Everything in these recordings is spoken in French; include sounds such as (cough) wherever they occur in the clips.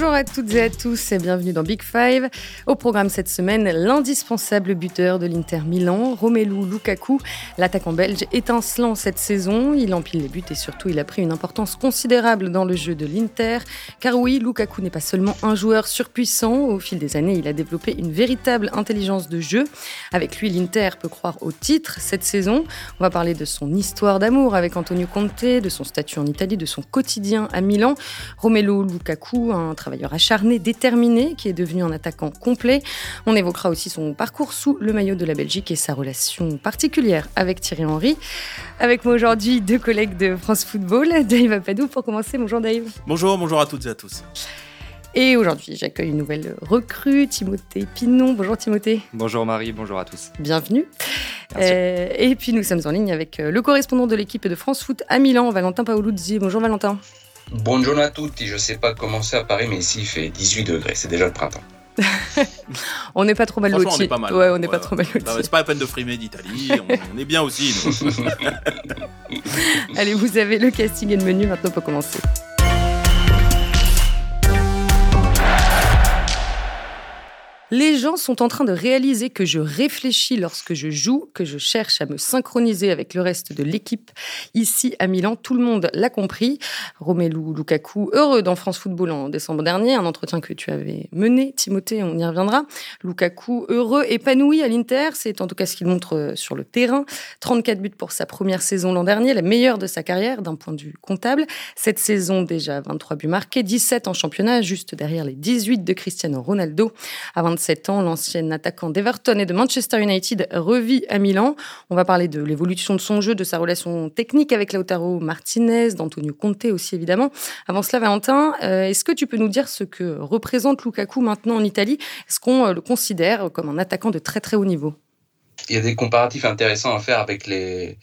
Bonjour à toutes et à tous et bienvenue dans Big Five. Au programme cette semaine, l'indispensable buteur de l'Inter Milan, Romelu Lukaku. L'attaquant belge étincelant cette saison, il empile les buts et surtout il a pris une importance considérable dans le jeu de l'Inter. Car oui, Lukaku n'est pas seulement un joueur surpuissant, au fil des années il a développé une véritable intelligence de jeu. Avec lui, l'Inter peut croire au titre cette saison. On va parler de son histoire d'amour avec Antonio Conte, de son statut en Italie, de son quotidien à Milan. Romelu Lukaku, un travailleur acharné, déterminé, qui est devenu un attaquant complet. On évoquera aussi son parcours sous le maillot de la Belgique et sa relation particulière avec Thierry Henry. Avec moi aujourd'hui, deux collègues de France Football, (laughs) Dave Apadou pour commencer. Bonjour Dave. Bonjour, bonjour à toutes et à tous. Et aujourd'hui, j'accueille une nouvelle recrue, Timothée Pinon. Bonjour Timothée. Bonjour Marie, bonjour à tous. Bienvenue. Euh, et puis nous sommes en ligne avec euh, le correspondant de l'équipe de France Foot à Milan, Valentin Paoluzzi. Bonjour Valentin. Bonjour à tous. Je ne sais pas comment c'est à Paris, mais ici il fait 18 degrés. C'est déjà le printemps. (laughs) on n'est pas trop mal lotis. On est pas mal. Ouais, on n'est pas trop mal lotis. C'est pas la peine de frimer d'Italie. on, on, est bien aussi. (laughs) Allez, vous avez le casting et le menu. Maintenant, on peut commencer. Les gens sont en train de réaliser que je réfléchis lorsque je joue, que je cherche à me synchroniser avec le reste de l'équipe. Ici à Milan, tout le monde l'a compris. Romelu Lukaku, heureux dans France Football en décembre dernier, un entretien que tu avais mené, Timothée, on y reviendra. Lukaku, heureux, épanoui à l'Inter, c'est en tout cas ce qu'il montre sur le terrain. 34 buts pour sa première saison l'an dernier, la meilleure de sa carrière d'un point de vue comptable. Cette saison déjà 23 buts marqués, 17 en championnat, juste derrière les 18 de Cristiano Ronaldo. 27 ans, l'ancien attaquant d'Everton et de Manchester United revit à Milan. On va parler de l'évolution de son jeu, de sa relation technique avec Lautaro Martinez, d'Antonio Conte aussi évidemment. Avant cela, Valentin, euh, est-ce que tu peux nous dire ce que représente Lukaku maintenant en Italie? Est-ce qu'on euh, le considère comme un attaquant de très très haut niveau? Il y a des comparatifs intéressants à faire avec les,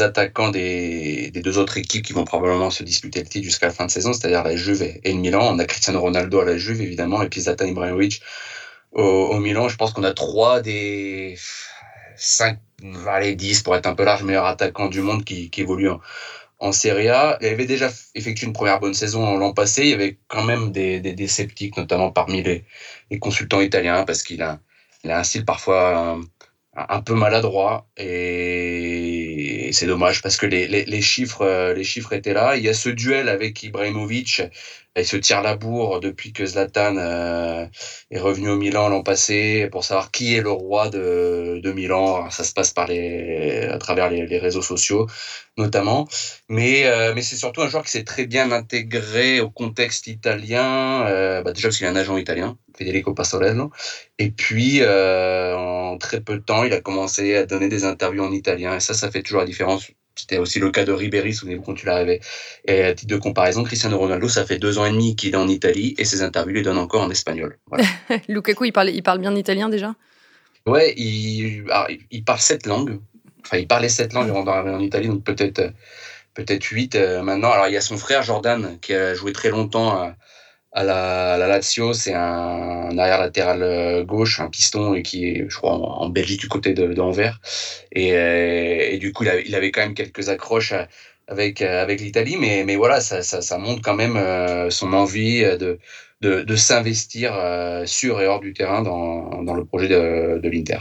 attaquants des, des, deux autres équipes qui vont probablement se disputer le titre jusqu'à la fin de saison, c'est-à-dire la Juve et le Milan. On a Cristiano Ronaldo à la Juve, évidemment, et puis Zlatan Ibrahimovic au, Milan, je pense qu'on a trois des cinq, allez, 10 pour être un peu large, meilleurs attaquants du monde qui, qui évoluent en, Serie A. Il avait déjà effectué une première bonne saison l'an passé. Il y avait quand même des, des, sceptiques, notamment parmi les, les consultants italiens, parce qu'il a, il a un style parfois un, peu maladroit et c'est dommage parce que les, les, les, chiffres les chiffres étaient là. Il y a ce duel avec Ibrahimovic il se tire la bourre depuis que Zlatan euh, est revenu au Milan l'an passé pour savoir qui est le roi de, de Milan. Ça se passe par les, à travers les, les réseaux sociaux notamment, mais euh, mais c'est surtout un joueur qui s'est très bien intégré au contexte italien. Euh, bah déjà parce qu'il a un agent italien, Federico Pastorello, et puis en très peu de temps, il a commencé à donner des interviews en italien et ça, ça fait toujours la différence c'était aussi le cas de Ribéry, souvenez-vous quand tu l'arrivais. Et à titre de comparaison, Cristiano Ronaldo, ça fait deux ans et demi qu'il est en Italie et ses interviews les donnent encore en espagnol. Voilà. (laughs) Lukaku, il parle, il parle bien italien déjà? Ouais, il, alors, il parle sept langues. Enfin, il parlait sept langues avant d'arriver en Italie, donc peut-être peut-être huit euh, maintenant. Alors, il y a son frère Jordan qui a joué très longtemps à, à la, Lazio, c'est un, arrière latéral gauche, un piston et qui est, je crois, en, Belgique du côté d'Anvers. Et, et, du coup, il avait, quand même quelques accroches avec avec l'Italie, mais mais voilà, ça, ça, montre quand même son envie de de, de s'investir sur et hors du terrain dans, dans le projet de, de l'Inter.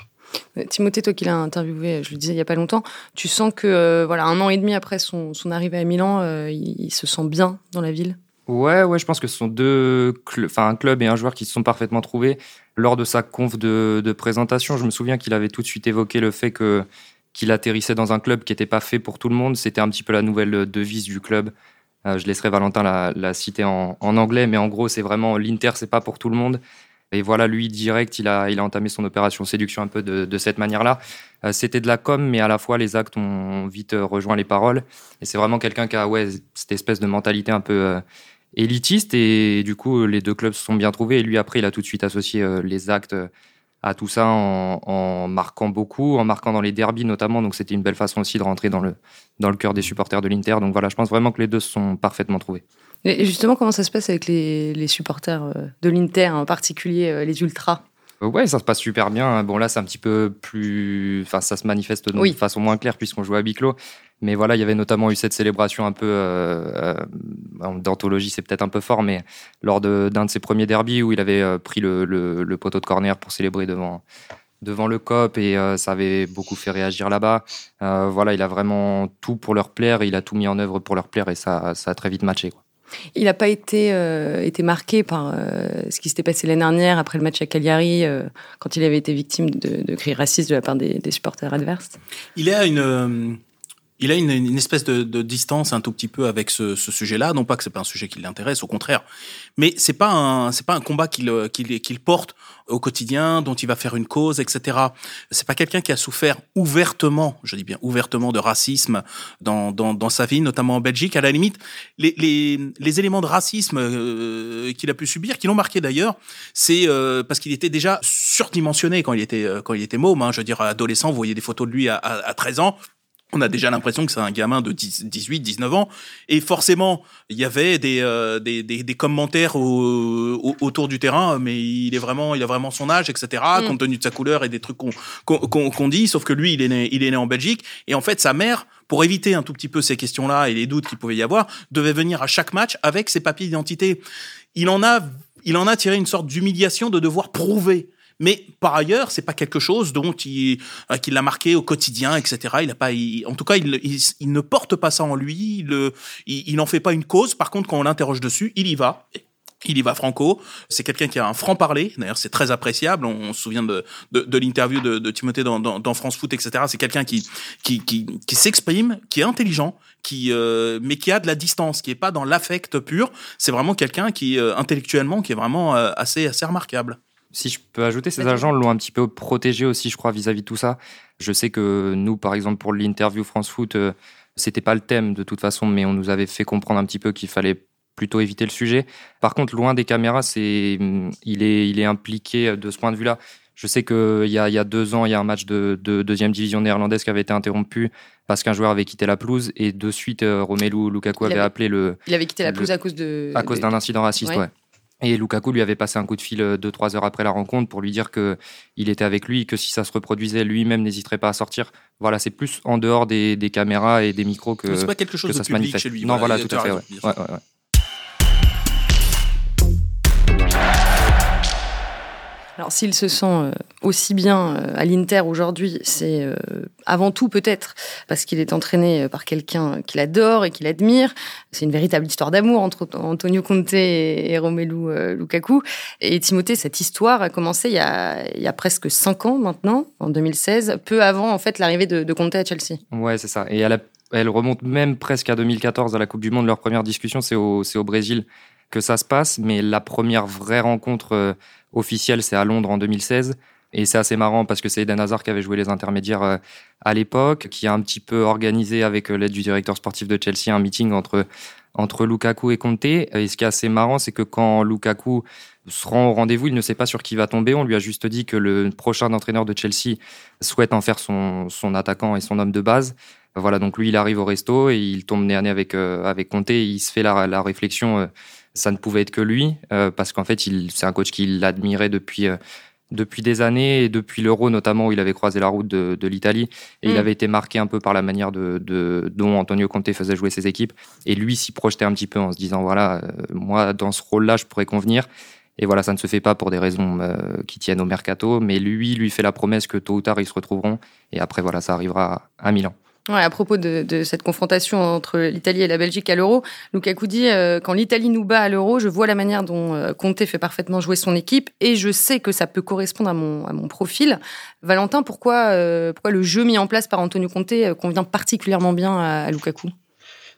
Timothée, toi qui l'as interviewé, je le disais il y a pas longtemps, tu sens que euh, voilà un an et demi après son, son arrivée à Milan, euh, il, il se sent bien dans la ville? Ouais, ouais, je pense que ce sont deux, enfin un club et un joueur qui se sont parfaitement trouvés lors de sa conf de, présentation. Je me souviens qu'il avait tout de suite évoqué le fait que qu'il atterrissait dans un club qui n'était pas fait pour tout le monde. C'était un petit peu la nouvelle devise du club. Euh, je laisserai Valentin la, citer en, anglais, mais en gros, c'est vraiment l'Inter, c'est pas pour tout le monde. Et voilà, lui direct, il a, il a entamé son opération séduction un peu de, cette manière-là. Euh, C'était de la com, mais à la fois les actes ont vite rejoint les paroles. Et c'est vraiment quelqu'un qui a ouais cette espèce de mentalité un peu euh, élitiste et du coup les deux clubs se sont bien trouvés et lui après il a tout de suite associé euh, les actes à tout ça en, en, marquant beaucoup, en marquant dans les derbies notamment donc c'était une belle façon aussi de rentrer dans le dans le cœur des supporters de l'Inter donc voilà je pense vraiment que les deux se sont parfaitement trouvés. Et justement comment ça se passe avec les, les supporters euh, de l'Inter en particulier euh, les ultras? Ouais, ça se passe super bien. Bon, là, c'est un petit peu plus. Enfin, ça se manifeste de oui. façon moins claire puisqu'on joue à huis clos. Mais voilà, il y avait notamment eu cette célébration un peu euh, d'anthologie, c'est peut-être un peu fort, mais lors d'un de, ses premiers derbies où il avait pris le, le, poteau de corner pour célébrer devant, devant le COP et ça avait beaucoup fait réagir là-bas. voilà, il a vraiment tout pour leur plaire, il a tout mis en œuvre pour leur plaire et ça, ça a très vite matché. Quoi. Il n'a pas été, euh, été marqué par euh, ce qui s'était passé l'année dernière après le match à Cagliari, euh, quand il avait été victime de, de cris racistes de la part des, des supporters adverses? Il a une il a une, une espèce de, de, distance un tout petit peu avec ce, ce sujet-là. Non pas que c'est pas un sujet qui l'intéresse, au contraire, mais c'est pas un c'est pas un combat qu'il qu'il qu'il porte au quotidien, dont il va faire une cause, etc. C'est pas quelqu'un qui a souffert ouvertement, je dis bien ouvertement, de racisme dans dans, dans sa vie, notamment en Belgique. À la limite, les les, les éléments de racisme euh, qu'il a pu subir, qui l'ont marqué d'ailleurs, c'est euh, parce qu'il était déjà surdimensionné quand il était euh, quand il était môme. Hein, je veux dire, adolescent, vous voyez des photos de lui à, à, à 13 ans on a déjà l'impression que c'est un gamin de 18, 19 ans. Et forcément, il y avait des, euh, des, des, des, commentaires autour du terrain, mais il est vraiment, il a vraiment son âge, etc., mm. compte tenu de sa couleur et des trucs qu'on qu'on dit. Sauf que lui, il est, né, il est né en Belgique. Et en fait, sa mère, pour éviter un tout petit peu ces questions-là et les doutes qu'il pouvait y avoir, devait venir à chaque match avec ses papiers d'identité. Il en a, il en a tiré une sorte d'humiliation de devoir prouver mais par ailleurs, c'est pas quelque chose dont il, euh, l'a marqué au quotidien, etc. Il a pas, en tout cas, il, il, ne porte pas ça en lui. Il, il n'en fait pas une cause. Par contre, quand on l'interroge dessus, il y va. Il y va franco. C'est quelqu'un qui a un franc parler. D'ailleurs, c'est très appréciable. On, se souvient de, de, de l'interview de, de, Timothée dans, dans, France Foot, etc. C'est quelqu'un qui, qui, qui, qui s'exprime, qui est intelligent, qui, euh, mais qui a de la distance, qui est pas dans l'affect pur. C'est vraiment quelqu'un qui, euh, intellectuellement, qui est vraiment assez, assez remarquable si je peux ajouter, ces agents l'ont un petit peu protégé aussi, je crois, vis-à-vis de tout ça. Je sais que nous, par exemple, pour l'interview France Foot, euh, c'était pas le thème de toute façon, mais on nous avait fait comprendre un petit peu qu'il fallait plutôt éviter le sujet. Par contre, loin des caméras, c'est, il est, il est impliqué de ce point de vue-là. Je sais qu'il y a, il y a deux ans, il y a un match de, deuxième division néerlandaise qui avait été interrompu parce qu'un joueur avait quitté la pelouse et de suite, euh, Romelu Lukaku avait, appelé le. Il avait quitté la pelouse à cause de. À cause d'un incident raciste, ouais. Et Lukaku lui avait passé un coup de fil euh, deux trois heures après la rencontre pour lui dire que il était avec lui, que si ça se reproduisait, lui-même n'hésiterait pas à sortir. Voilà, c'est plus en dehors des, des, caméras et des micros que, c'est pas quelque chose que ça se manifeste. Chez lui. Non, voilà, tout à fait. Ouais. Ouais, Alors s'il se sent euh, aussi bien euh, à l'Inter aujourd'hui, c'est euh, avant tout peut-être parce qu'il est entraîné par quelqu'un qu'il adore et qu'il admire. C'est une véritable histoire d'amour entre Antonio Conte et Romelu Lukaku. Et Timothée, cette histoire a commencé il y a, presque cinq ans maintenant, en 2016, peu avant en fait l'arrivée de, Conte à Chelsea. Ouais, c'est ça. Et elle, remonte même presque à 2014 à la Coupe du Monde. Leur première discussion, c'est au Brésil que ça se passe, mais la première vraie rencontre officiel, c'est à Londres en 2016. Et c'est assez marrant parce que c'est Eden Hazard qui avait joué les intermédiaires euh, à l'époque, qui a un petit peu organisé avec euh, l'aide du directeur sportif de Chelsea un meeting entre, entre Lukaku et Conte. Et ce qui est assez marrant, c'est que quand Lukaku se rend au rendez-vous, il ne sait pas sur qui va tomber. On lui a juste dit que le prochain entraîneur de Chelsea souhaite en faire son, son attaquant et son homme de base. Voilà, donc lui, il arrive au resto et il tombe nez à nez avec, euh, avec Conte. Il se fait la, la réflexion ça ne pouvait être que lui, euh, parce qu'en fait, c'est un coach qu'il admirait depuis, euh, depuis des années, et depuis l'Euro notamment, où il avait croisé la route de, l'Italie, et il mm. avait été marqué un peu par la manière de, dont Antonio Conte faisait jouer ses équipes, et lui s'y projetait un petit peu en se disant, voilà, euh, moi, dans ce rôle-là, je pourrais convenir. Et voilà, ça ne se fait pas pour des raisons qui tiennent au mercato, mais lui, lui fait la promesse que tôt ou tard, ils se retrouveront, et après, voilà, ça arrivera à Milan. À propos de, cette confrontation entre l'Italie et la Belgique à l'Euro, Lukaku dit euh, quand l'Italie nous bat à l'Euro, je vois la manière dont euh, Conte fait parfaitement jouer son équipe et je sais que ça peut correspondre à mon, profil. Valentin, pourquoi, euh, pourquoi le jeu mis en place par Antonio Conte convient particulièrement bien à, Lukaku?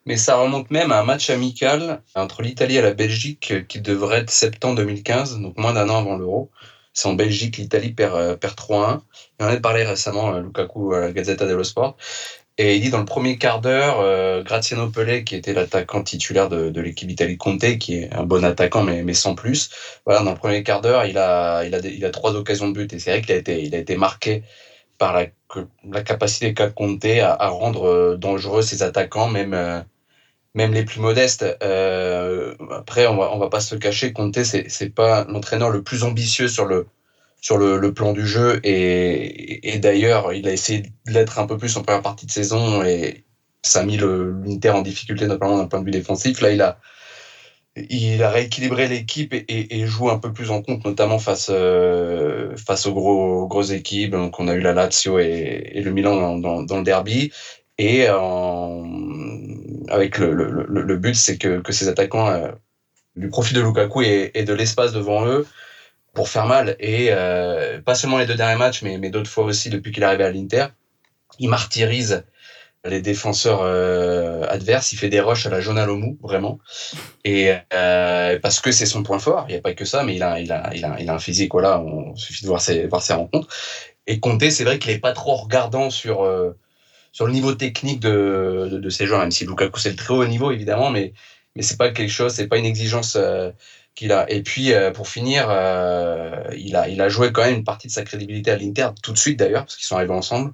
Mais ça remonte même à un match amical entre l'Italie et la Belgique qui devrait être septembre 2015, donc moins d'un an avant l'Euro. C'est en Belgique, l'Italie perd, perd 3-1. Et on a parlé récemment, Lukaku, à la Gazzetta dello Sport. Et il dit dans le premier quart d'heure, euh, Graziano Pelé, qui était l'attaquant titulaire de, l'équipe Italie Conte, qui est un bon attaquant, mais, mais sans plus, voilà, dans le premier quart d'heure, il a, il, a, il a trois occasions de but. Et c'est vrai qu'il a été, il a été marqué par la, capacité qu'a Conte à, à, rendre euh, dangereux ses attaquants, même, euh, même les plus modestes. Euh, après, on va, on va pas se cacher, Conte, c'est pas l'entraîneur le plus ambitieux sur le, sur le, le, plan du jeu. Et, et d'ailleurs, il a essayé de l'être un peu plus en première partie de saison et ça a mis l'Inter en difficulté, notamment d'un point de vue défensif. Là, il a, il a rééquilibré l'équipe et, et, joue un peu plus en compte, notamment face, euh, face aux gros, grosses équipes. Donc, on a eu la Lazio et, et le Milan dans, dans, le derby. Et avec le, le, le, but, c'est que, que ces attaquants euh, lui profitent de Lukaku et de l'espace devant eux pour faire mal. Et euh, pas seulement les deux derniers matchs, mais, mais d'autres fois aussi depuis qu'il est arrivé à l'Inter. Il martyrise les défenseurs euh, adverses. Il fait des rushs à la Jonalomou, vraiment. Et euh, parce que c'est son point fort. Il n'y a pas que ça, mais il a, il a, il a, il a un physique. Voilà, on suffit de voir ses, voir ses rencontres. Et Conte, c'est vrai qu'il n'est pas trop regardant sur euh, sur le niveau technique de, de, de ces joueurs, même si Lukaku c'est le très haut niveau évidemment, mais mais c'est pas quelque chose, c'est pas une exigence euh, qu'il a. Et puis euh, pour finir, il a il a joué quand même une partie de sa crédibilité à l'Inter tout de suite d'ailleurs parce qu'ils sont arrivés ensemble.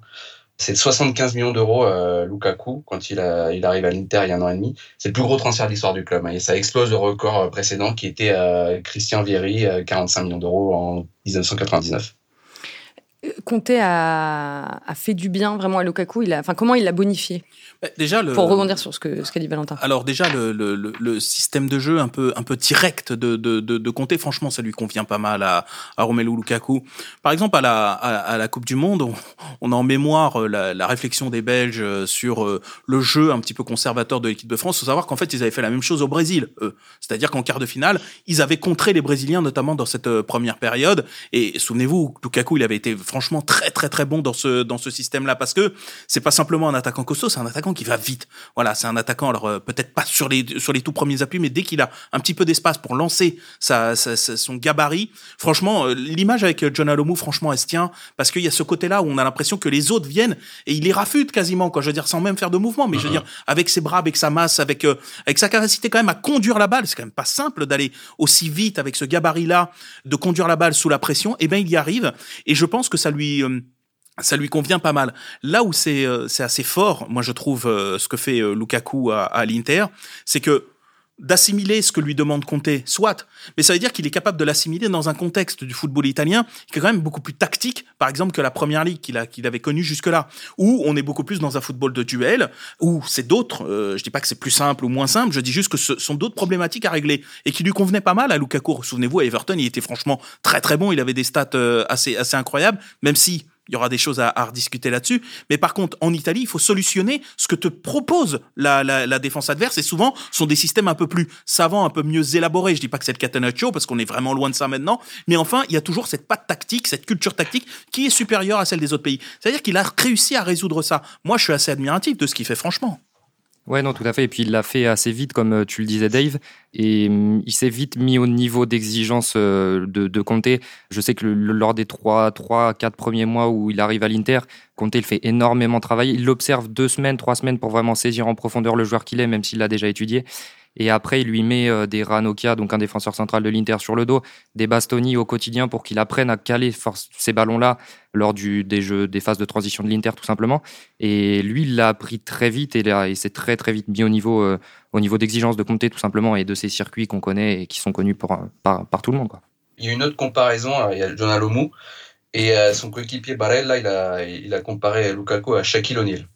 C'est 75 millions d'euros euh, Lukaku quand il, a, il arrive à l'Inter il y a un an et demi. C'est le plus gros transfert de l'histoire du club. Hein, et ça explose le record euh, précédent qui était euh, Christian Vieri, 45 millions d'euros en 1999. Conte a, a, fait du bien vraiment à Lukaku. Il a, enfin, comment il l'a bonifié bah, Déjà, le, pour rebondir sur ce que ce qu'a dit Valentin. Alors déjà, le, le, le, système de jeu un peu un peu direct de de, de, de Conte, franchement, ça lui convient pas mal à, à Romelu Lukaku. Par exemple, à la à, la Coupe du Monde, on, on, a en mémoire euh, la, la, réflexion des Belges euh, sur euh, le jeu un petit peu conservateur de l'équipe de France. Il faut savoir qu'en fait, ils avaient fait la même chose au Brésil. C'est-à-dire qu'en quart de finale, ils avaient contré les Brésiliens, notamment dans cette première période. Et souvenez-vous, Lukaku, il avait été franchement très très très bon dans ce dans ce système-là parce que c'est pas simplement un attaquant costaud, c'est un attaquant qui va vite. Voilà, c'est un attaquant alors euh, peut-être pas sur les sur les tout premiers appuis, mais dès qu'il a un petit peu d'espace pour lancer sa, son gabarit, franchement, euh, l'image avec euh, John Alomou, franchement, elle se tient parce qu'il y a ce côté-là où on a l'impression que les autres viennent et il les rafute quasiment, quoi. Je veux dire, sans même faire de mouvement, mais je veux dire, avec ses bras, avec sa masse, avec avec sa capacité quand même à conduire la balle, c'est quand même pas simple d'aller aussi vite avec ce gabarit-là, de conduire la balle sous la pression. Et eh ben, il y arrive et je pense que ça lui ça lui convient pas mal. Là où c'est euh, assez fort, moi je trouve euh, ce que fait euh, Lukaku à, à l'Inter, c'est que d'assimiler ce que lui demande Conte, soit, mais ça veut dire qu'il est capable de l'assimiler dans un contexte du football italien qui est quand même beaucoup plus tactique, par exemple, que la première ligue qu'il avait connue jusque-là, où on est beaucoup plus dans un football de duel, où c'est d'autres, euh, je dis pas que c'est plus simple ou moins simple, je dis juste que ce sont d'autres problématiques à régler et qui lui convenaient pas mal à Lukaku. Souvenez-vous, à Everton, il était franchement très très bon, il avait des stats assez assez incroyables, même si il y aura des choses à, à rediscuter là-dessus. Mais par contre, en Italie, il faut solutionner ce que te propose la, la, la, défense adverse. Et souvent, ce sont des systèmes un peu plus savants, un peu mieux élaborés. Je dis pas que c'est le catenaccio, parce qu'on est vraiment loin de ça maintenant. Mais enfin, il y a toujours cette patte tactique, cette culture tactique qui est supérieure à celle des autres pays. C'est-à-dire qu'il a réussi à résoudre ça. Moi, je suis assez admiratif de ce qu'il fait, franchement. Ouais, non, tout à fait. Et puis il l'a fait assez vite, comme euh, tu le disais, Dave. Et hum, il s'est vite mis au niveau d'exigence euh, de, de Conte. Je sais que lors des trois, trois, quatre premiers mois où il arrive à l'Inter, Conte il fait énormément travailler. Il l'observe deux semaines, trois semaines pour vraiment saisir en profondeur le joueur qu'il est, même s'il l'a déjà étudié. Et après, il lui met euh, des Ranocchia, donc un défenseur central de l'Inter, sur le dos, des Bastoni au quotidien pour qu'il apprenne à caler ces ballons-là lors du, des jeux, des phases de transition de l'Inter, tout simplement. Et lui, il l'a appris très vite et, et s'est très très vite mis au niveau, euh, au niveau d'exigence de compter, tout simplement, et de ces circuits qu'on connaît et qui sont connus par, par, tout le monde. Quoi. Il y a une autre comparaison, il y a John Alomou, et euh, son coéquipier Barella, il a, il a comparé Lukaku à Shaquille O'Neal.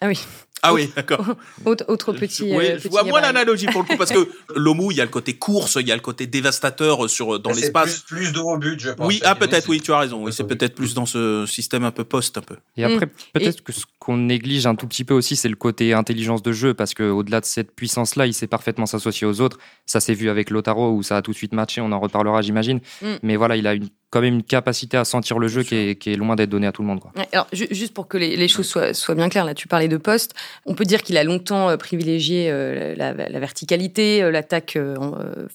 Ah oui. Ah oui, d'accord. (laughs) Autre, autre, petit. Oui, euh, je vois moins l'analogie pour le coup, parce que (laughs) l'OMU, il y a le côté course, il y a le côté dévastateur sur, dans l'espace. Plus, plus de haut but, je pense. Oui, ah, peut-être, oui, tu as raison. Oui, c'est peut-être plus dans ce système un peu post, un peu. Et après, mm. peut-être que ce qu'on néglige un tout petit peu aussi, c'est le côté intelligence de jeu, parce qu'au-delà de cette puissance-là, il sait parfaitement s'associer aux autres. Ça s'est vu avec Lotaro, où ça a tout de suite matché, on en reparlera, j'imagine. Mm. Mais voilà, il a une quand même une capacité à sentir le jeu qui est, qui est, loin d'être donnée à tout le monde. Quoi. alors, juste pour que les, les choses soient, soient, bien claires, là, tu parlais de poste. On peut dire qu'il a longtemps euh, privilégié euh, la, la, verticalité, euh, l'attaque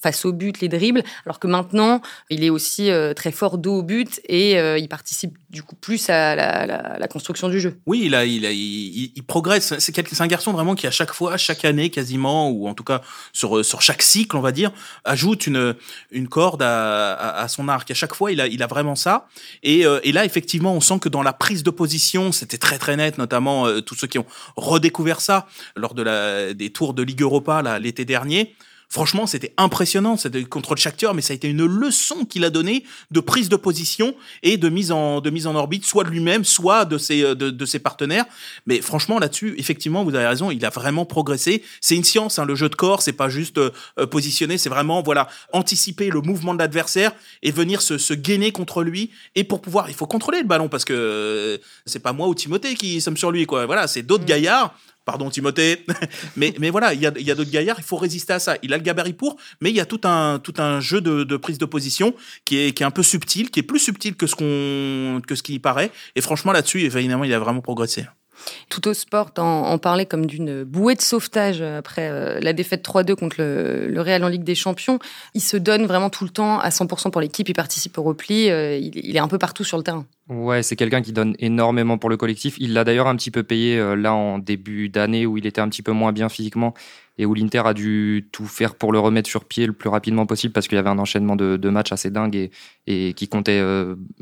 face au but, les dribbles, alors que maintenant, il est aussi très fort dos au but et il participe du coup plus à la, la, construction du jeu. Oui, il, a, il, a, il, il progresse. C'est un garçon vraiment qui, à chaque fois, chaque année quasiment, ou en tout cas sur, sur chaque cycle, on va dire, ajoute une, une corde à, à, à son arc. À chaque fois, il a il a vraiment ça. Euh, et, là, effectivement, on sent que dans la prise de position, c'était très très net, notamment euh, tous ceux qui ont redécouvert ça lors de des tours de Ligue Europa l'été dernier franchement, c'était impressionnant. C'était contre le Shakhtar, mais ça a été une leçon qu'il a donnée de prise de position et de mise en, de mise en orbite, soit de lui-même, soit de ses, de, de, ses partenaires. Mais franchement, là-dessus, effectivement, vous avez raison, il a vraiment progressé. C'est une science, hein, le jeu de corps, c'est pas juste euh, positionner, c'est vraiment, voilà, anticiper le mouvement de l'adversaire et venir se, se gainer contre lui. Et pour pouvoir, il faut contrôler le ballon parce que euh, c'est pas moi ou Timothée qui sommes sur lui, quoi. Voilà, c'est d'autres mmh. gaillards Pardon Timothée, (laughs) mais, mais voilà, il y a, y a d'autres gaillards, il faut résister à ça. Il a le gabarit pour, mais il y a tout un, tout un jeu de, de prise de position qui est, qui est un peu subtil, qui est plus subtil que ce qu'on que ce qui y paraît. Et franchement là-dessus, évidemment, il a vraiment progressé. Tout au sport en, parlait comme d'une bouée de sauvetage après euh, la défaite 3-2 contre le, Real en Ligue des Champions. Il se donne vraiment tout le temps à 100% pour l'équipe, il participe au repli, euh, il, est un peu partout sur le terrain. Ouais, c'est quelqu'un qui donne énormément pour le collectif. Il l'a d'ailleurs un petit peu payé euh, là en début d'année où il était un petit peu moins bien physiquement et où l'Inter a dû tout faire pour le remettre sur pied le plus rapidement possible parce qu'il y avait un enchaînement de, matchs assez dingue et, et qui comptait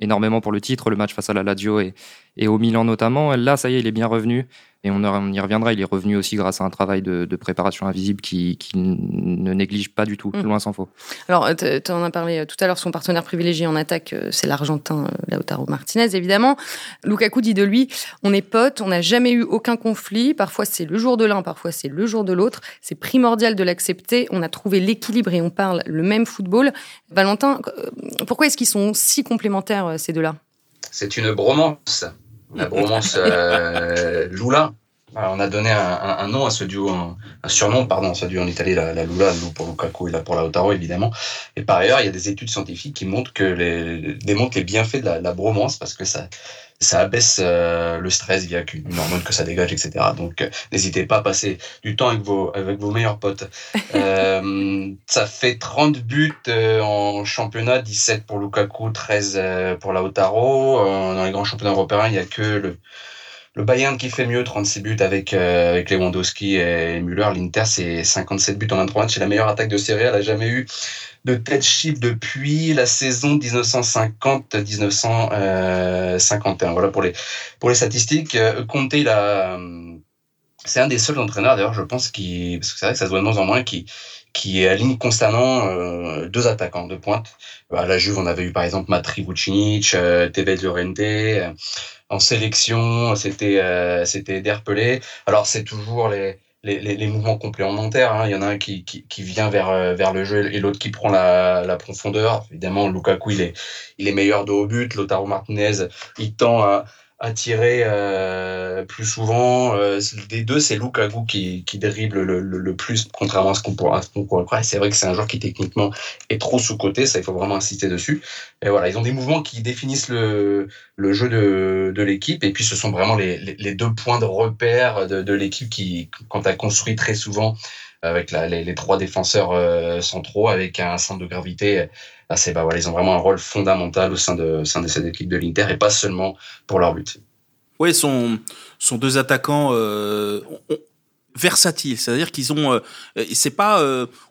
énormément pour le titre, le match face à la Lazio et, et au Milan notamment. Là, ça y est, il est bien revenu et on, y reviendra. Il est revenu aussi grâce à un travail de, préparation invisible qui, ne néglige pas du tout, mm. loin s'en faut. Alors, tu en as parlé euh, tout à l'heure, son partenaire privilégié en attaque, euh, c'est l'Argentin Lautaro Martinez, évidemment. Lukaku dit de lui, on est potes, on n'a jamais eu aucun conflit. Parfois, c'est le jour de l'un, parfois, c'est le jour de l'autre. C'est primordial de l'accepter. On a trouvé l'équilibre et on parle le même football. Valentin, euh, pourquoi est-ce qu'ils sont si complémentaires, euh, ces deux-là? C'est une bromance. La bromance euh, Lula. on a donné un, nom à ce duo, un, surnom, pardon, à ce duo en Italie, la, Lula, Lou pour Lukaku et la pour Lautaro, évidemment. Et par ailleurs, il y a des études scientifiques qui montrent que les, démontrent les bienfaits de la, la bromance parce que ça, ça abaisse euh, le stress via une hormone que ça dégage, etc. Donc, euh, n'hésitez pas à passer du temps avec vos, avec vos meilleurs potes. (laughs) Euh, ça fait 30 buts en championnat, 17 pour Lukaku, 13 pour Lautaro. dans les grands championnats européens, il n'y a que le, le Bayern qui fait mieux, 36 buts avec, avec Lewandowski et Müller. L'Inter, c'est 57 buts en 23 matchs. C'est la meilleure attaque de série. Elle a jamais eu de tête chiffre depuis la saison 1950-1951. Voilà pour les, pour les statistiques. Euh, Conte, il a, euh, c'est un des seuls entraîneurs, d'ailleurs, je pense, qui, parce que c'est vrai que ça se voit de moins en moins, qui, qui aligne constamment euh, deux attaquants de pointe. À la Juve, on avait eu par exemple Matri Vucinic, euh, Tevez Llorente. en sélection, c'était c'était Derpelé. Alors c'est toujours les les, les, les, mouvements complémentaires. Hein. Il y en a un qui, qui, qui vient vers, euh, vers le jeu et l'autre qui prend la, la profondeur. Évidemment, Lukaku, il est, il est meilleur de haut but. Lotaro Martinez, il tend à, à tirer euh, plus souvent. Euh, des deux, c'est Lukaku qui, qui dribble le, le, plus, contrairement à ce qu'on pourrait, croire. C'est vrai que c'est un joueur qui techniquement est trop sous-côté, ça il faut vraiment insister dessus. Et voilà, ils ont des mouvements qui définissent le, le jeu de, de l'équipe, et puis ce sont vraiment les, les, deux points de repère de, de l'équipe qui, quand elle construit très souvent avec les, trois défenseurs euh, centraux, avec un centre de gravité bah, voilà, ils ont vraiment un rôle fondamental au sein de, cette équipe de l'Inter et pas seulement pour leur but. Oui, sont, sont deux attaquants euh, versatiles, c'est-à-dire qu'ils ont, euh, c'est pas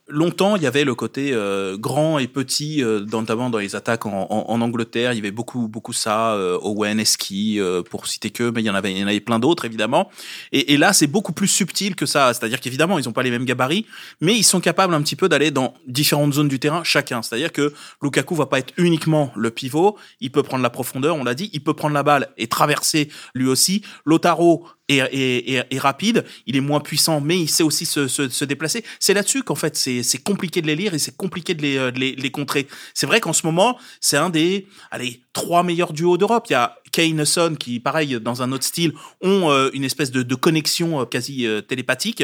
longtemps, il y avait le côté euh, grand et petit, euh, notamment dans les attaques en, Angleterre. Il y avait beaucoup, beaucoup ça, euh, Owen, euh, pour citer que, mais il y en avait, il y en avait plein d'autres évidemment. Et, là, c'est beaucoup plus subtil que ça. C'est-à-dire qu'évidemment, ils n'ont pas les mêmes gabarits, mais ils sont capables un petit peu d'aller dans différentes zones du terrain chacun. C'est-à-dire que Lukaku va pas être uniquement le pivot. Il peut prendre la profondeur, on l'a dit. Il peut prendre la balle et traverser lui aussi. Lotaro est, rapide. Il est moins puissant, mais il sait aussi se, se, se déplacer. C'est là-dessus qu'en fait, c'est c'est compliqué de les lire et c'est compliqué de les, euh, les, contrer. C'est vrai qu'en ce moment, c'est un des allez, trois meilleurs duos d'Europe. Il y a Kane Son qui, pareil, dans un autre style, ont euh, une espèce de, de connexion euh, quasi télépathique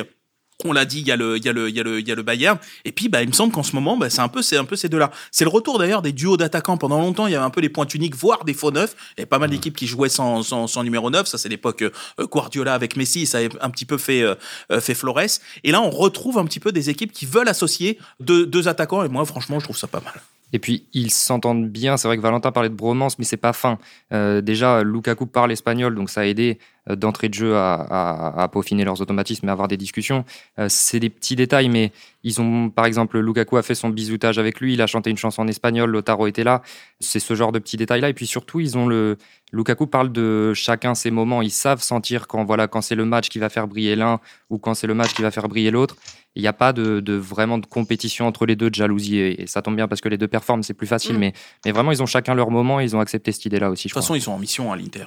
on l'a dit, il y a le, il y a le, il y a le, il y a le Bayern. Et puis, bah, il me semble qu'en ce moment, bah, c'est un peu, c'est un peu ces deux-là. C'est le retour d'ailleurs des duos d'attaquants. Pendant longtemps, il y avait un peu des points uniques, voire des faux neufs. Il y avait pas mal d'équipes qui jouaient sans, sans, sans, numéro 9. Ça, c'est l'époque euh, Guardiola avec Messi. Ça a un petit peu fait, euh, euh, fait Flores. Et là, on retrouve un petit peu des équipes qui veulent associer deux, deux attaquants. Et moi, franchement, je trouve ça pas mal. Et puis ils s'entendent bien. C'est vrai que Valentin parlait de bromance, mais c'est pas fin. Euh, déjà, Lukaku parle espagnol, donc ça a aidé. D'entrée de jeu à, peaufiner leurs automatismes et avoir des discussions. c'est des petits détails, mais ils ont, par exemple, Lukaku a fait son bisoutage avec lui, il a chanté une chanson en espagnol, Lotaro était là. C'est ce genre de petits détails-là. Et puis surtout, ils ont le. Lukaku parle de chacun ses moments. Ils savent sentir quand, voilà, quand c'est le match qui va faire briller l'un ou quand c'est le match qui va faire briller l'autre. Il n'y a pas de, vraiment de compétition entre les deux, de jalousie. Et, ça tombe bien parce que les deux performent, c'est plus facile. Mm. Mais, mais vraiment, ils ont chacun leur moment et ils ont accepté cette idée-là aussi. De toute façon, ils sont en mission à l'Inter.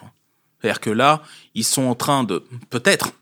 C'est-à-dire que là, ils sont en train de, peut-être,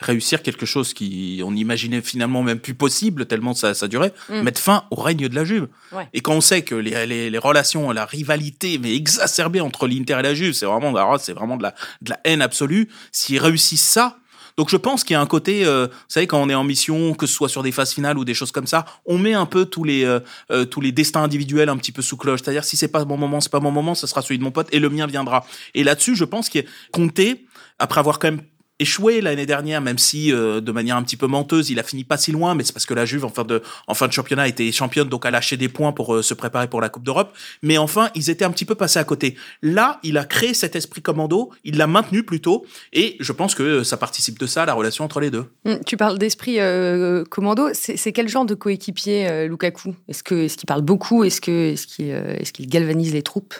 réussir quelque chose qui on imaginait finalement même plus possible tellement ça, ça durait, mm. mettre fin au règne de la Juve. Et quand on sait que les, les, les, relations, la rivalité mais exacerbée entre l'Inter et la Juve, c'est vraiment, c'est vraiment de la, de la haine absolue. S'ils réussissent ça, donc je pense qu'il y a un côté, euh, vous savez, quand on est en mission, que ce soit sur des phases finales ou des choses comme ça, on met un peu tous les euh, euh, tous les destins individuels un petit peu sous cloche. C'est-à-dire si c'est pas mon moment, c'est pas mon moment, ce sera celui de mon pote et le mien viendra. Et là-dessus, je pense qu'il est compté après avoir quand même échoué l'année dernière, même si euh, de manière un petit peu menteuse, il a fini pas si loin, mais c'est parce que la Juve en fin de en fin de championnat était championne, donc a lâché des points pour euh, se préparer pour la Coupe d'Europe. Mais enfin, ils étaient un petit peu passés à côté. Là, il a créé cet esprit commando, il l'a maintenu plutôt, et je pense que ça participe de ça, la relation entre les deux. Hum, tu parles d'esprit euh, commando, c'est quel genre de coéquipier Lukaku? Est-ce que est-ce qu'il parle beaucoup? Est-ce que est-ce qu'il est-ce qu'il galvanise les troupes?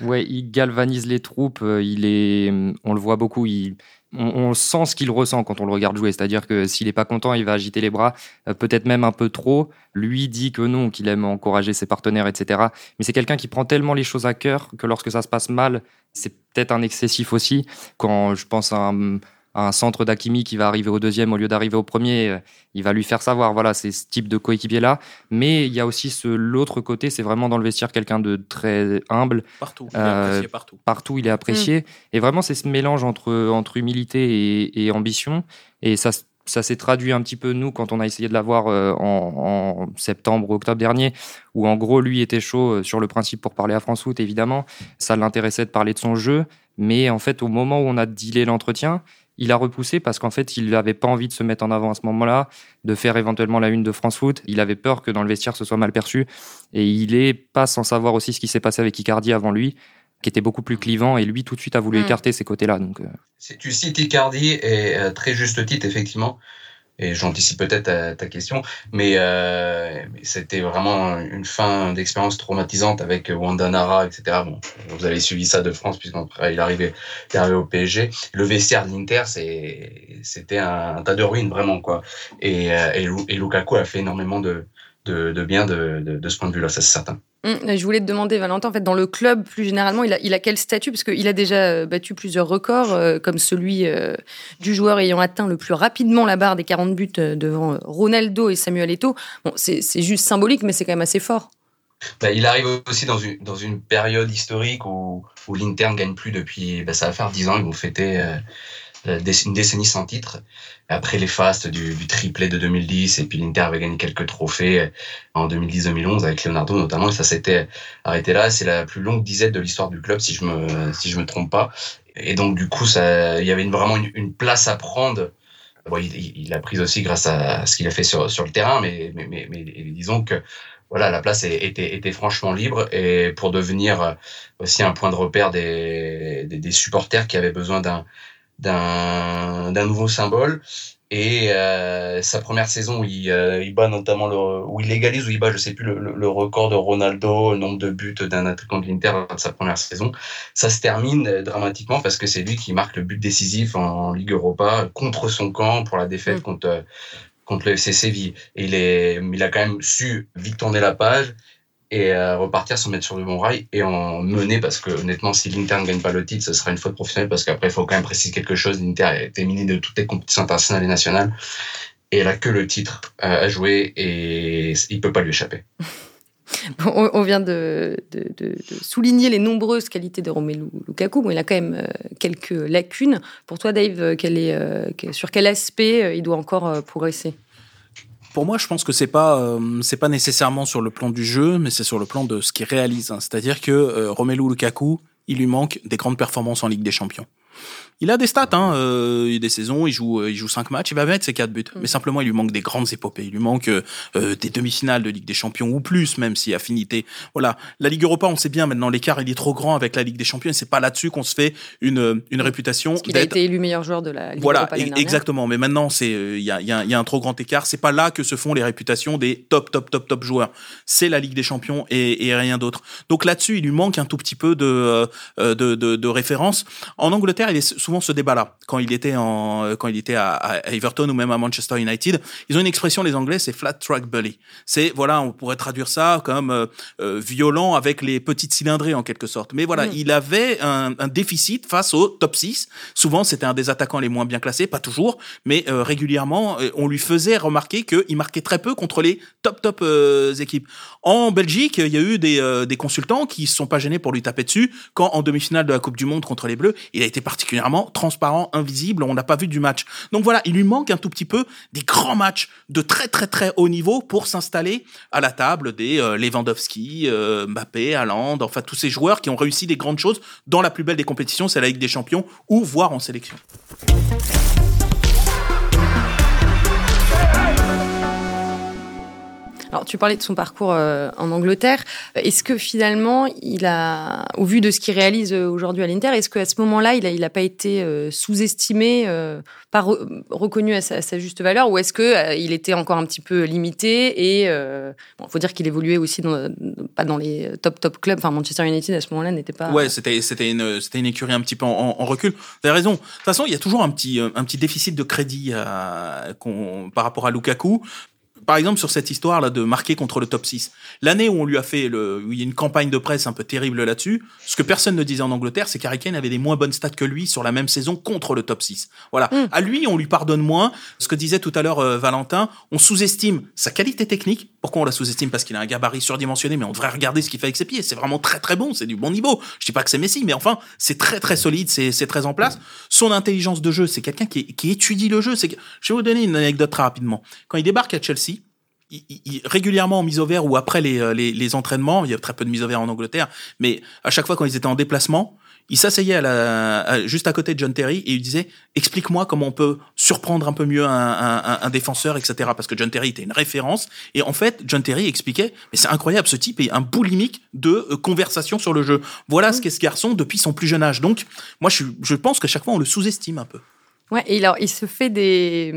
Ouais, il galvanise les troupes. Il est, on le voit beaucoup. Il on, sent ce qu'il ressent quand on le regarde jouer. C'est-à-dire que s'il n'est pas content, il va agiter les bras, euh, peut-être même un peu trop. Lui dit que non, qu'il aime encourager ses partenaires, etc. Mais c'est quelqu'un qui prend tellement les choses à cœur que lorsque ça se passe mal, c'est peut-être un excessif aussi. Quand je pense à un, un centre d'Akimi qui va arriver au deuxième au lieu d'arriver au premier, euh, il va lui faire savoir, voilà, c'est ce type de coéquipier-là. Mais il y a aussi ce, l'autre côté, c'est vraiment dans le vestiaire quelqu'un de très humble. Partout, il est euh, apprécié partout. Partout, il est apprécié. Mm. Et vraiment, c'est ce mélange entre, entre humilité et, ambition. Et ça ça s'est traduit un petit peu, nous, quand on a essayé de l'avoir euh, en, en, septembre ou octobre dernier, où en gros, lui était chaud sur le principe pour parler à France Foot, évidemment. Ça l'intéressait de parler de son jeu. Mais en fait, au moment où on a dealé l'entretien, il a repoussé parce qu'en fait, il n'avait pas envie de se mettre en avant à ce moment-là, de faire éventuellement la une de France Foot. Il avait peur que dans le vestiaire, ce soit mal perçu. Et il est pas sans savoir aussi ce qui s'est passé avec Icardi avant lui, qui était beaucoup plus clivant. Et lui, tout de suite, a voulu mm. écarter ces côtés-là. Donc, euh. Si tu cites Icardi, et euh, très juste titre, effectivement, et j'anticipe peut-être ta, question, mais, euh, c'était vraiment une fin d'expérience traumatisante avec Wanda Nara, etc. Bon, vous avez suivi ça de France puisqu'il arrivé, il arrivé au PSG. Le vestiaire de l'Inter, c'était un, tas de ruines vraiment quoi. Et, euh, et, et Lukaku a fait énormément de, de, de bien de, de, de ce point de vue-là, ça c'est certain. Hum, je voulais te demander, Valentin, en fait, dans le club, plus généralement, il a, il a quel statut? Parce qu'il a déjà euh, battu plusieurs records, euh, comme celui euh, du joueur ayant atteint le plus rapidement la barre des 40 buts devant Ronaldo et Samuel Eto'o. Bon, c'est juste symbolique, mais c'est quand même assez fort. Bah, il arrive aussi dans une, dans une période historique où, où l'Inter ne gagne plus depuis, bah, ça va faire 10 ans, ils vont fêter une décennie sans titre. Après les fastes du, triplé de 2010 et puis l'Inter avait gagné quelques trophées euh, en 2010-2011 avec Leonardo notamment et ça s'était arrêté là. C'est la plus longue dizaine de l'histoire du club si je me si je me trompe pas. Et donc du coup ça il y avait vraiment une, place à prendre. Bon, il, il, a pris aussi grâce à ce qu'il a fait sur sur le terrain mais mais, mais, disons que voilà, la place était, était franchement libre. Et pour devenir aussi un point de repère des, des supporters qui avaient besoin d'un d'un nouveau symbole. Et euh, sa première saison, il, euh, il bat notamment le, où il légalise ou il bat, je sais plus, le, le, record de Ronaldo, le nombre de buts d'un attaquant de l'Inter de sa première saison. Ça se termine dramatiquement parce que c'est lui qui marque le but décisif en, Ligue Europa contre son camp pour la défaite mm. contre contre le FC Séville. Et il est, il a quand même su vite tourner la page et euh, repartir sans mettre sur le bon rail et en mener parce que honnêtement si l'Inter ne gagne pas le titre ce sera une faute professionnelle parce qu'après il faut quand même préciser quelque chose l'Inter est éliminé de toutes les compétitions internationales et nationales et elle a que le titre euh, à jouer et il peut pas lui échapper (laughs) on vient de, souligner les nombreuses qualités de Romelu Lukaku. Bon, il a quand même euh, quelques lacunes. Pour toi, Dave, quel est, sur quel aspect il doit encore progresser? Pour moi, je pense que c'est pas euh, c'est pas nécessairement sur le plan du jeu, mais c'est sur le plan de ce qu'il réalise. Hein. C'est-à-dire que euh, Romelu Lukaku, il lui manque des grandes performances en Ligue des Champions. Il a des stats, hein. Euh, il y a des saisons, il joue, euh, il joue cinq matchs, il va mettre ses quatre buts. Mm. Mais simplement, il lui manque des grandes épopées. Il lui manque euh, euh, des demi-finales de Ligue des Champions ou plus, même si affinité. Voilà. La Ligue Europa, on sait bien maintenant, l'écart il est trop grand avec la Ligue des Champions. Et c'est pas là-dessus qu'on se fait une une réputation. Parce qu'il a été élu meilleur joueur de la Ligue voilà, Europa l'année e- exactement. Mais maintenant, c'est il y, a, y a- y a un trop grand écart. C'est pas là que se font les réputations des top, top, top, top joueurs. C'est la Ligue des Champions et, et rien d'autre. Donc là-dessus, il lui manque un tout petit peu de euh, de, de, de référence. En Angleterre, il a souvent ce débat-là. Quand il était en quand il était à, à Everton ou même à Manchester United, ils ont une expression les Anglais, c'est flat track bully. C'est voilà, on pourrait traduire ça comme euh, euh, violent avec les petites cylindrées en quelque sorte. Mais voilà, Mm. il avait un, un déficit face au top 6. Souvent, c'était un des attaquants les moins bien classés, pas toujours, mais euh, régulièrement, on lui faisait remarquer qu'il marquait très peu contre les top top équipes. En Belgique, il y a eu des, des consultants qui se sont pas gênés pour lui taper dessus quand en demi-finale de la Coupe du Monde contre les Bleus, il a été particulièrement transparent, invisible, on n'a pas vu du match. Donc voilà, il lui manque un tout petit peu des grands matchs de très très très haut niveau pour s'installer à la table des euh, Lewandowski, euh, Mbappé, enfin tous ces joueurs qui ont réussi des grandes choses dans la plus belle des compétitions, c'est la Ligue des Champions, ou voire en sélection. Alors, tu parlais de son parcours euh, en Angleterre. Est-ce que finalement, il a, au vu de ce qu'il réalise euh, aujourd'hui à l'Inter, est-ce qu'à ce moment-là, il n'a il a pas été euh, sous-estimé, pas re- reconnu à sa, juste valeur, ou est-ce que il était encore un petit peu limité Et il faut dire qu'il évoluait aussi pas dans les top top clubs. Enfin, Manchester United à ce moment-là n'était pas. Ouais, c'était c'était une c'était une écurie un petit peu en, en- en recul. Avez raison. De toute façon, il y a toujours un petit un petit déficit de crédit par rapport à Lukaku. Par exemple, sur cette histoire là de marquer contre le top 6. L'année où on lui a fait le où il y a une campagne de presse un peu terrible là-dessus, ce que personne ne disait en Angleterre, c'est qu'Harry Kane avait des moins bonnes stats que lui sur la même saison contre le top 6. Voilà. Mm. À lui, on lui pardonne moins. Ce que disait tout à l'heure euh, Valentin, on sous-estime sa qualité technique. Pourquoi on la sous-estime? Parce qu'il a un gabarit surdimensionné, mais on devrait regarder ce qu'il fait avec ses pieds. C'est vraiment très très bon, c'est du bon niveau. Je dis pas que c'est Messi, mais enfin, c'est très très solide, c'est très en place. Son intelligence de jeu, c'est quelqu'un qui, qui étudie le jeu. C'est Je vais vous donner une anecdote très rapidement. Quand il débarque à Chelsea, il- il- régulièrement en mise au vert ou après les, euh, les, les entraînements, il y a très peu de mise au vert en Angleterre, mais à chaque fois quand ils étaient en déplacement, il s'asseyait à la, à- juste à côté de John Terry et il disait explique-moi comment on peut surprendre un peu mieux un, un, un- défenseur, etc. Parce que John Terry était une référence et en fait John Terry expliquait mais c'est incroyable ce type est un boulimique de euh, conversation sur le jeu. Voilà ce qu'est ce garçon depuis son plus jeune âge. Donc moi je, je pense qu'à chaque fois on le sous-estime un peu. Ouais, et alors il se fait des.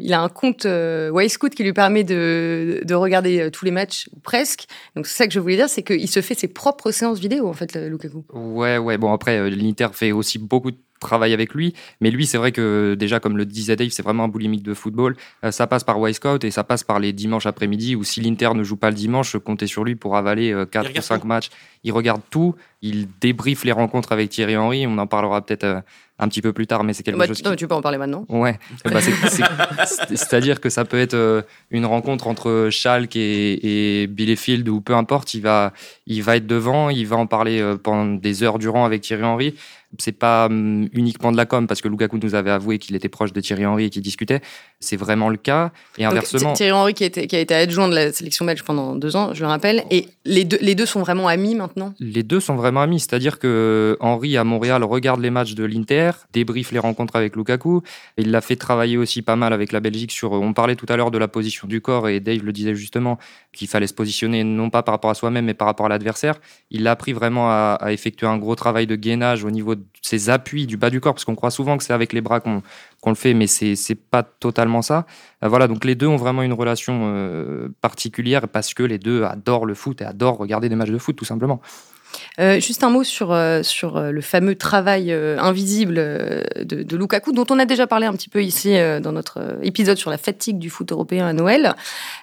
Il a un compte euh, Wisecout qui lui permet de, de regarder euh, tous les matchs, ou presque. Donc c'est ça que je voulais dire, c'est qu'il se fait ses propres séances vidéo, en fait, Lukaku. Ouais, ouais. Bon, après, euh, l'Inter fait aussi beaucoup de travail avec lui. Mais lui, c'est vrai que déjà, comme le disait Dave, c'est vraiment un boulimique de football. Euh, ça passe par Wisecout et ça passe par les dimanches après-midi où si l'Inter ne joue pas le dimanche, comptez sur lui pour avaler euh, 4 Il ou regarde 5 tout. matchs. Il regarde tout. Il débriefe les rencontres avec Thierry Henry. On en parlera peut-être euh, un petit peu plus tard, mais c'est quelque Bah, chose non, qui... tu peux en parler maintenant. Ouais, (laughs) c'est- c'est-à-dire que ça peut être euh, une rencontre entre Schalke et, et Bielefeld ou peu importe, il va, il va être devant, il va en parler euh, pendant des heures durant avec Thierry Henry. C'est pas hum, uniquement de la com parce que Lukaku nous avait avoué qu'il était proche de Thierry Henry et qu'il discutait. C'est vraiment le cas. Et Donc, inversement, Thierry Henry qui a, été, qui a été adjoint de la sélection belge pendant deux ans, je le rappelle. Et les deux, les deux sont vraiment amis maintenant? les deux sont vraiment amis. C'est-à-dire que Henry à Montréal regarde les matchs de l'Inter, débriefe les rencontres avec Lukaku. Il l'a fait travailler aussi pas mal avec la Belgique sur. On parlait tout à l'heure de la position du corps et Dave le disait justement qu'il fallait se positionner non pas par rapport à soi-même mais par rapport à l'adversaire. Il l'a appris vraiment à, à effectuer un gros travail de gainage au niveau de ses appuis du bas du corps parce qu'on croit souvent que c'est avec les bras qu'on le fait, mais c'est c'est pas totalement ça. Euh, voilà, donc les deux ont vraiment une relation euh, particulière parce que les deux adorent le foot et adorent regarder des matchs de foot tout simplement. Euh, juste un mot sur, euh, sur euh, le fameux travail invisible de, Lukaku, dont on a déjà parlé un petit peu ici dans notre épisode sur la fatigue du foot européen à Noël.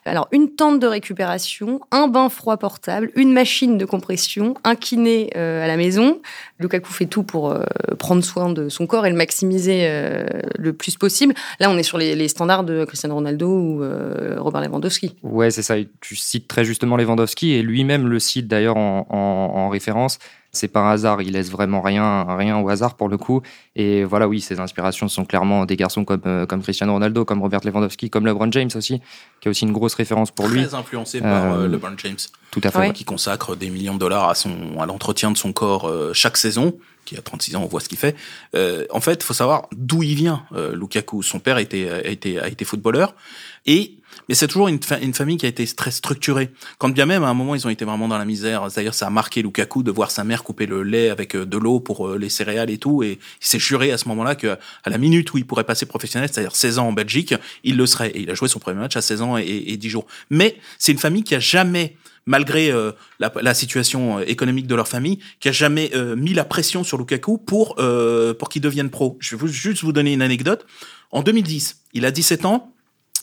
Alors, une tente de récupération, un bain froid portable, une machine de compression, un kiné à la maison. Lukaku fait tout pour prendre soin de son corps et le maximiser le plus possible. Là, on est sur les, standards de Cristiano Ronaldo ou Robert Lewandowski. Ouais, c'est ça. Tu cites très justement Lewandowski et lui-même le cite d'ailleurs en, en, en référence. C'est pas un hasard, il laisse vraiment rien, rien au hasard pour le coup. Et voilà, oui, ses inspirations sont clairement des garçons comme, euh, comme Cristiano Ronaldo, comme Robert Lewandowski, comme LeBron James aussi, qui est aussi une grosse référence pour lui. Très influencé par Euh, euh, LeBron James. Tout à fait. Ouais. qui consacre des millions de dollars à son à l'entretien de son corps euh, chaque saison, qui a 36 ans, on voit ce qu'il fait. Euh, en fait, faut savoir d'où il vient, euh, Lukaku. Son père était, a, été, a été footballeur. Et mais c'est toujours une, une, famille qui a été très structurée. Quand bien même, à un moment, ils ont été vraiment dans la misère. D'ailleurs, ça a marqué Lukaku de voir sa mère couper le lait avec euh, de l'eau pour euh, les céréales et tout. Et il s'est juré à ce moment-là que à la minute où il pourrait passer professionnel, c'est-à-dire 16 ans en Belgique, il le serait. Et il a joué son premier match à 16 ans et, et 10 jours. Mais c'est une famille qui a jamais malgré euh, la, la, situation économique de leur famille, qui a jamais euh, mis la pression sur Lukaku pour euh, pour qu'il devienne pro. Je vais vous, juste vous donner une anecdote. En 2010, il a 17 ans.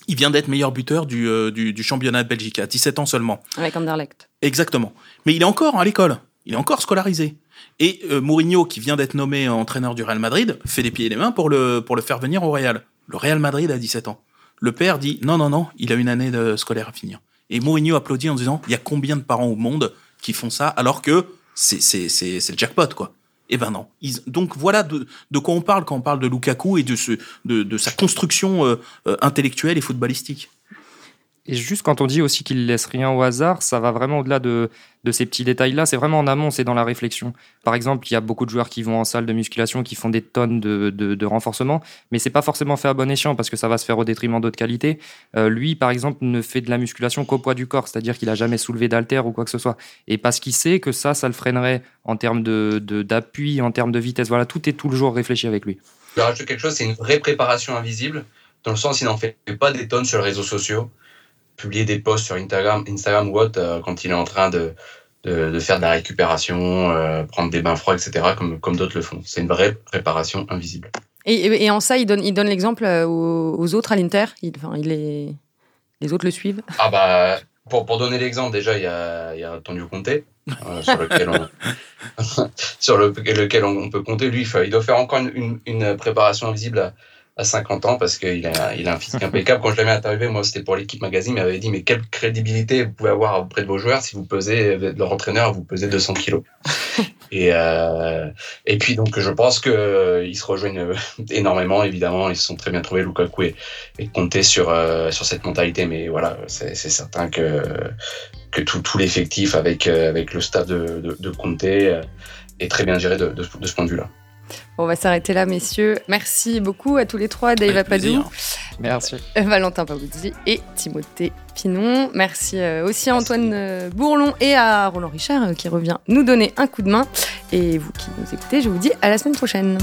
Il vient d'être meilleur buteur du, du, du, championnat de Belgique à 17 ans seulement. Avec Anderlecht. Exactement. Mais il est encore à l'école. Il est encore scolarisé. Et Mourinho, qui vient d'être nommé entraîneur du Real Madrid, fait des pieds et des mains pour le, pour le faire venir au Real. Le Real Madrid a 17 ans. Le père dit non, non, non, il a une année de scolaire à finir. Et Mourinho applaudit en disant il y a combien de parents au monde qui font ça alors que c'est c'est c'est c'est le jackpot quoi. Eh ben non. Donc voilà de, de quoi on parle quand on parle de Lukaku et de ce de, de sa construction euh, euh, intellectuelle et footballistique. Et juste quand on dit aussi qu'il laisse rien au hasard, ça va vraiment au-delà de, de ces petits détails-là. C'est vraiment en amont, c'est dans la réflexion. Par exemple, il y a beaucoup de joueurs qui vont en salle de musculation, qui font des tonnes de, de, de renforcement, mais c'est pas forcément fait à bon escient parce que ça va se faire au détriment d'autres qualités. Euh, lui, par exemple, ne fait de la musculation qu'au poids du corps, c'est-à-dire qu'il a jamais soulevé d'haltère ou quoi que ce soit. Et parce qu'il sait que ça, ça le freinerait en termes d'appui, en termes de vitesse. Voilà, tout est tout le jour réfléchi avec lui. Je vais rajouter quelque chose, c'est une vraie préparation invisible, dans le sens il n'en fait pas des tonnes sur les réseaux sociaux publier des posts sur Instagram, Instagram ou autre euh, quand il est en train de, de, de faire de la récupération, euh, prendre des bains froids, etc., comme, comme d'autres le font. C'est une vraie préparation invisible. Et, et, en ça, il donne, il donne l'exemple aux, aux, autres à l'Inter? Il, enfin, il est... Les autres le suivent? Ah bah, pour, pour donner l'exemple, déjà, il y a, il y a Antonio Conte, euh, sur lequel on, (laughs) sur le, lequel on, peut compter. Lui, il doit faire encore une, une, une préparation invisible à, à 50 ans parce qu'il a, il a un physique impeccable. Quand je l'avais interviewé, moi, c'était pour l'équipe magazine, il m'avait dit, mais quelle crédibilité vous pouvez avoir auprès de vos joueurs si vous pesez, leur entraîneur, vous pesez 200 kilos. (laughs) et, euh, et puis, donc, je pense qu'ils euh, se rejoignent énormément, évidemment. Ils se sont très bien trouvés, Lukaku, et, et compter sur, euh, sur cette mentalité. Mais voilà, c'est certain que, que tout, tout l'effectif avec, euh, avec le staff de, de, de Conte est très bien géré de, de, de ce point de vue-là. On va s'arrêter là, messieurs. Merci beaucoup à tous les trois, Dave Apadou. Merci. Valentin Pavuzzi et Timothée Pinon. Merci aussi à Antoine Merci. Bourlon et à Roland Richard qui revient nous donner un coup de main. Et vous qui nous écoutez, je vous dis à la semaine prochaine.